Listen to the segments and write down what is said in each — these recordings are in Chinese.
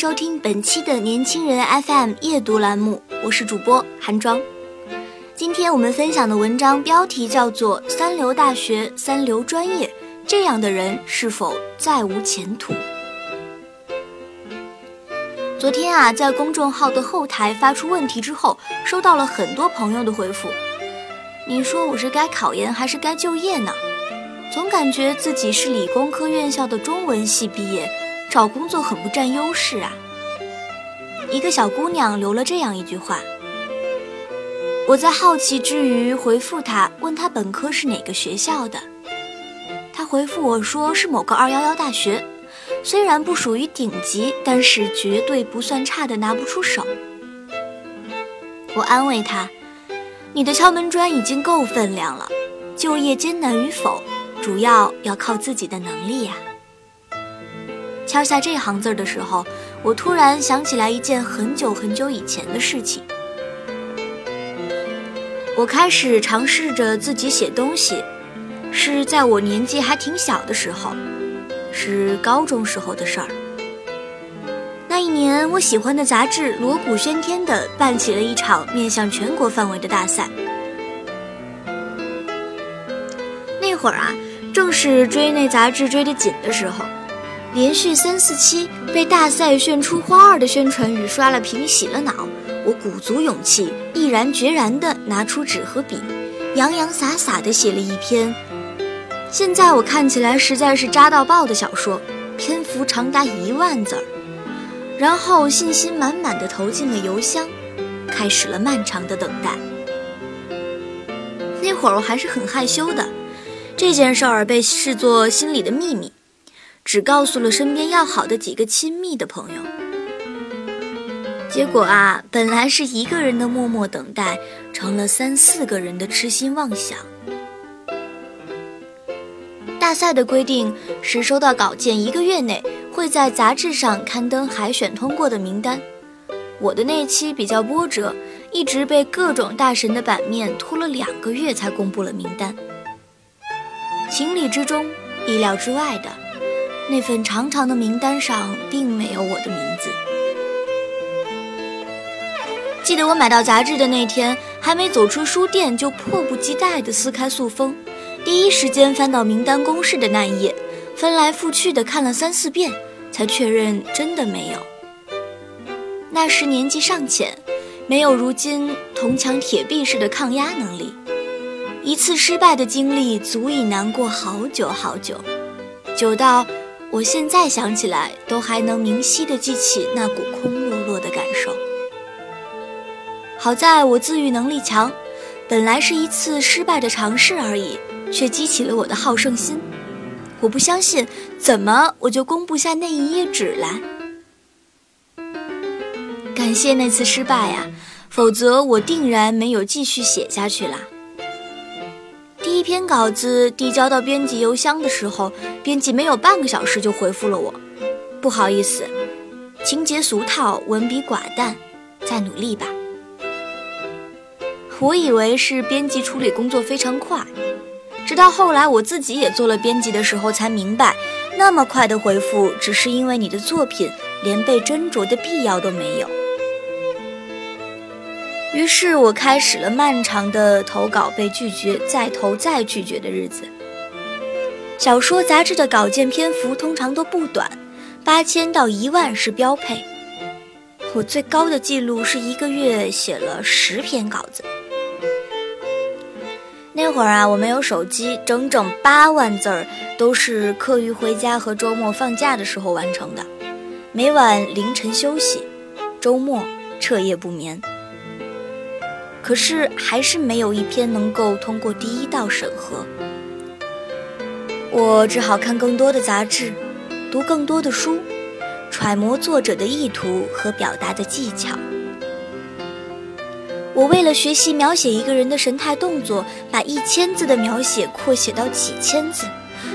收听本期的年轻人 FM 夜读栏目，我是主播韩庄。今天我们分享的文章标题叫做《三流大学三流专业，这样的人是否再无前途》。昨天啊，在公众号的后台发出问题之后，收到了很多朋友的回复。你说我是该考研还是该就业呢？总感觉自己是理工科院校的中文系毕业。找工作很不占优势啊！一个小姑娘留了这样一句话，我在好奇之余回复她，问她本科是哪个学校的。她回复我说是某个二幺幺大学，虽然不属于顶级，但是绝对不算差的拿不出手。我安慰她，你的敲门砖已经够分量了，就业艰难与否，主要要靠自己的能力呀。敲下这行字的时候，我突然想起来一件很久很久以前的事情。我开始尝试着自己写东西，是在我年纪还挺小的时候，是高中时候的事儿。那一年，我喜欢的杂志锣鼓喧天地办起了一场面向全国范围的大赛。那会儿啊，正是追那杂志追得紧的时候。连续三四期被大赛炫出花儿的宣传语刷了屏洗了脑，我鼓足勇气，毅然决然地拿出纸和笔，洋洋洒洒地写了一篇，现在我看起来实在是渣到爆的小说，篇幅长达一万字儿，然后信心满满地投进了邮箱，开始了漫长的等待。那会儿我还是很害羞的，这件事儿被视作心里的秘密。只告诉了身边要好的几个亲密的朋友，结果啊，本来是一个人的默默等待，成了三四个人的痴心妄想。大赛的规定是收到稿件一个月内会在杂志上刊登海选通过的名单。我的那期比较波折，一直被各种大神的版面拖了两个月才公布了名单。情理之中，意料之外的。那份长长的名单上并没有我的名字。记得我买到杂志的那天，还没走出书店，就迫不及待地撕开塑封，第一时间翻到名单公示的那一页，翻来覆去的看了三四遍，才确认真的没有。那时年纪尚浅，没有如今铜墙铁壁式的抗压能力，一次失败的经历足以难过好久好久，久到。我现在想起来，都还能明晰地记起那股空落落的感受。好在我自愈能力强，本来是一次失败的尝试而已，却激起了我的好胜心。我不相信，怎么我就攻不下那一页纸来？感谢那次失败呀，否则我定然没有继续写下去啦。一篇稿子递交到编辑邮箱的时候，编辑没有半个小时就回复了我：“不好意思，情节俗套，文笔寡淡，再努力吧。”我以为是编辑处理工作非常快，直到后来我自己也做了编辑的时候，才明白，那么快的回复只是因为你的作品连被斟酌的必要都没有。于是我开始了漫长的投稿被拒绝、再投再拒绝的日子。小说杂志的稿件篇幅通常都不短，八千到一万是标配。我最高的记录是一个月写了十篇稿子。那会儿啊，我没有手机，整整八万字儿都是课余回家和周末放假的时候完成的。每晚凌晨休息，周末彻夜不眠。可是还是没有一篇能够通过第一道审核，我只好看更多的杂志，读更多的书，揣摩作者的意图和表达的技巧。我为了学习描写一个人的神态动作，把一千字的描写扩写到几千字，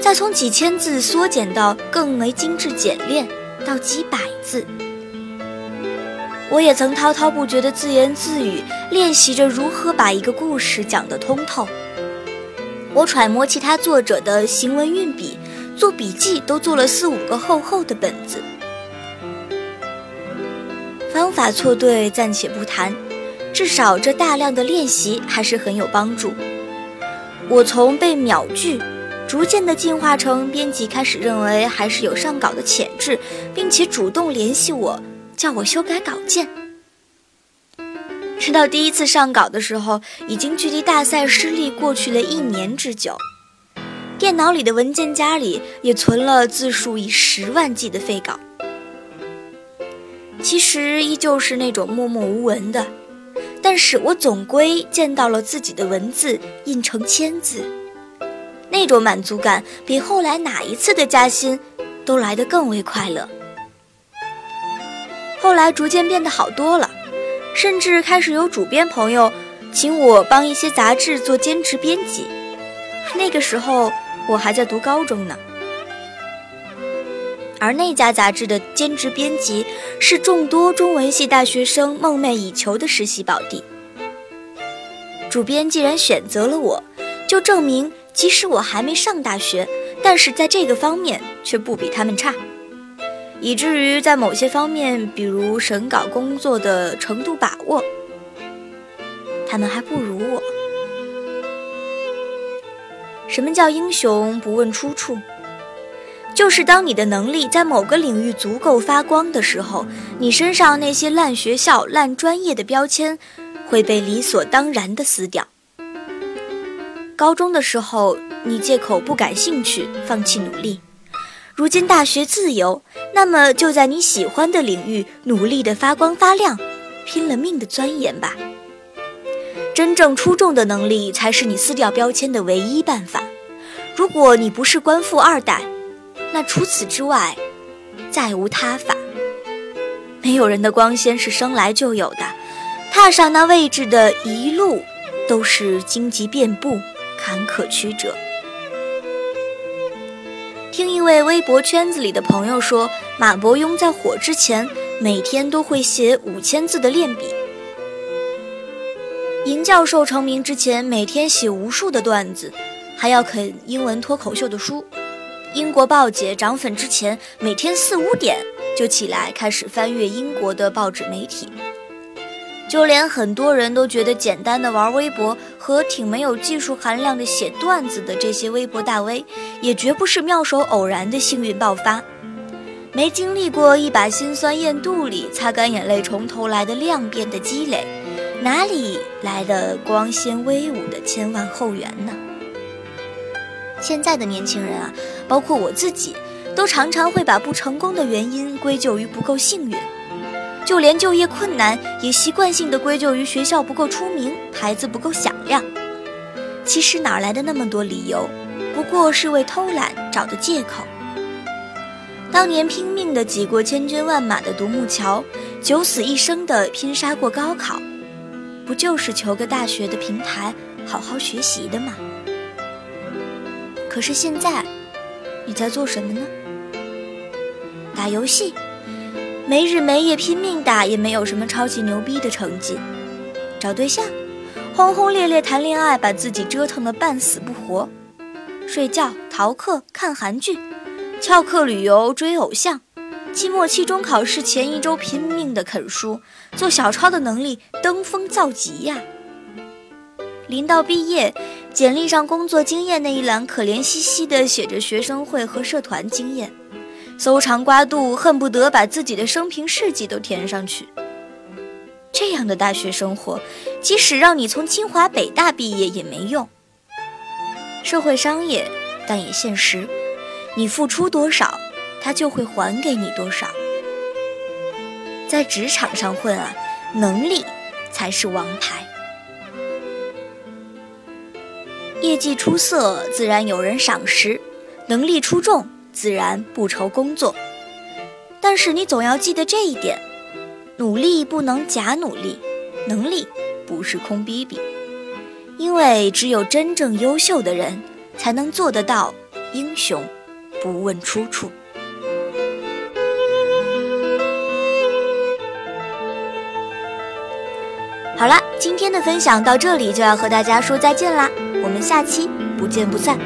再从几千字缩减到更为精致简练到几百字。我也曾滔滔不绝地自言自语，练习着如何把一个故事讲得通透。我揣摩其他作者的行文运笔，做笔记都做了四五个厚厚的本子。方法错对暂且不谈，至少这大量的练习还是很有帮助。我从被秒拒，逐渐地进化成编辑开始认为还是有上稿的潜质，并且主动联系我。叫我修改稿件，直到第一次上稿的时候，已经距离大赛失利过去了一年之久。电脑里的文件夹里也存了字数以十万计的废稿，其实依旧是那种默默无闻的，但是我总归见到了自己的文字印成签字，那种满足感比后来哪一次的加薪都来得更为快乐。后来逐渐变得好多了，甚至开始有主编朋友请我帮一些杂志做兼职编辑。那个时候我还在读高中呢，而那家杂志的兼职编辑是众多中文系大学生梦寐以求的实习宝地。主编既然选择了我，就证明即使我还没上大学，但是在这个方面却不比他们差。以至于在某些方面，比如审稿工作的程度把握，他们还不如我。什么叫英雄不问出处？就是当你的能力在某个领域足够发光的时候，你身上那些烂学校、烂专业的标签会被理所当然地撕掉。高中的时候，你借口不感兴趣，放弃努力。如今大学自由，那么就在你喜欢的领域努力的发光发亮，拼了命的钻研吧。真正出众的能力才是你撕掉标签的唯一办法。如果你不是官富二代，那除此之外，再无他法。没有人的光鲜是生来就有的，踏上那位置的一路，都是荆棘遍布，坎坷曲折。听一位微博圈子里的朋友说，马伯庸在火之前每天都会写五千字的练笔。尹教授成名之前每天写无数的段子，还要啃英文脱口秀的书。英国报姐涨粉之前每天四五点就起来开始翻阅英国的报纸媒体。就连很多人都觉得简单的玩微博和挺没有技术含量的写段子的这些微博大 V，也绝不是妙手偶然的幸运爆发，没经历过一把辛酸咽肚里、擦干眼泪从头来的量变的积累，哪里来的光鲜威武的千万后援呢？现在的年轻人啊，包括我自己，都常常会把不成功的原因归咎于不够幸运。就连就业困难，也习惯性的归咎于学校不够出名，牌子不够响亮。其实哪来的那么多理由？不过是为偷懒找的借口。当年拼命的挤过千军万马的独木桥，九死一生的拼杀过高考，不就是求个大学的平台，好好学习的吗？可是现在，你在做什么呢？打游戏。没日没夜拼命打，也没有什么超级牛逼的成绩。找对象，轰轰烈烈谈恋爱，把自己折腾得半死不活。睡觉、逃课、看韩剧，翘课旅游、追偶像。期末、期中考试前一周拼命的啃书，做小抄的能力登峰造极呀。临到毕业，简历上工作经验那一栏可怜兮兮的写着学生会和社团经验。搜肠刮肚，恨不得把自己的生平事迹都填上去。这样的大学生活，即使让你从清华北大毕业也没用。社会商业，但也现实。你付出多少，他就会还给你多少。在职场上混啊，能力才是王牌。业绩出色，自然有人赏识；能力出众，自然不愁工作。但是你总要记得这一点：努力不能假努力，能力不是空逼逼。因为只有真正优秀的人，才能做得到英雄不问出处。好了，今天的分享到这里就要和大家说再见啦，我们下期不见不散。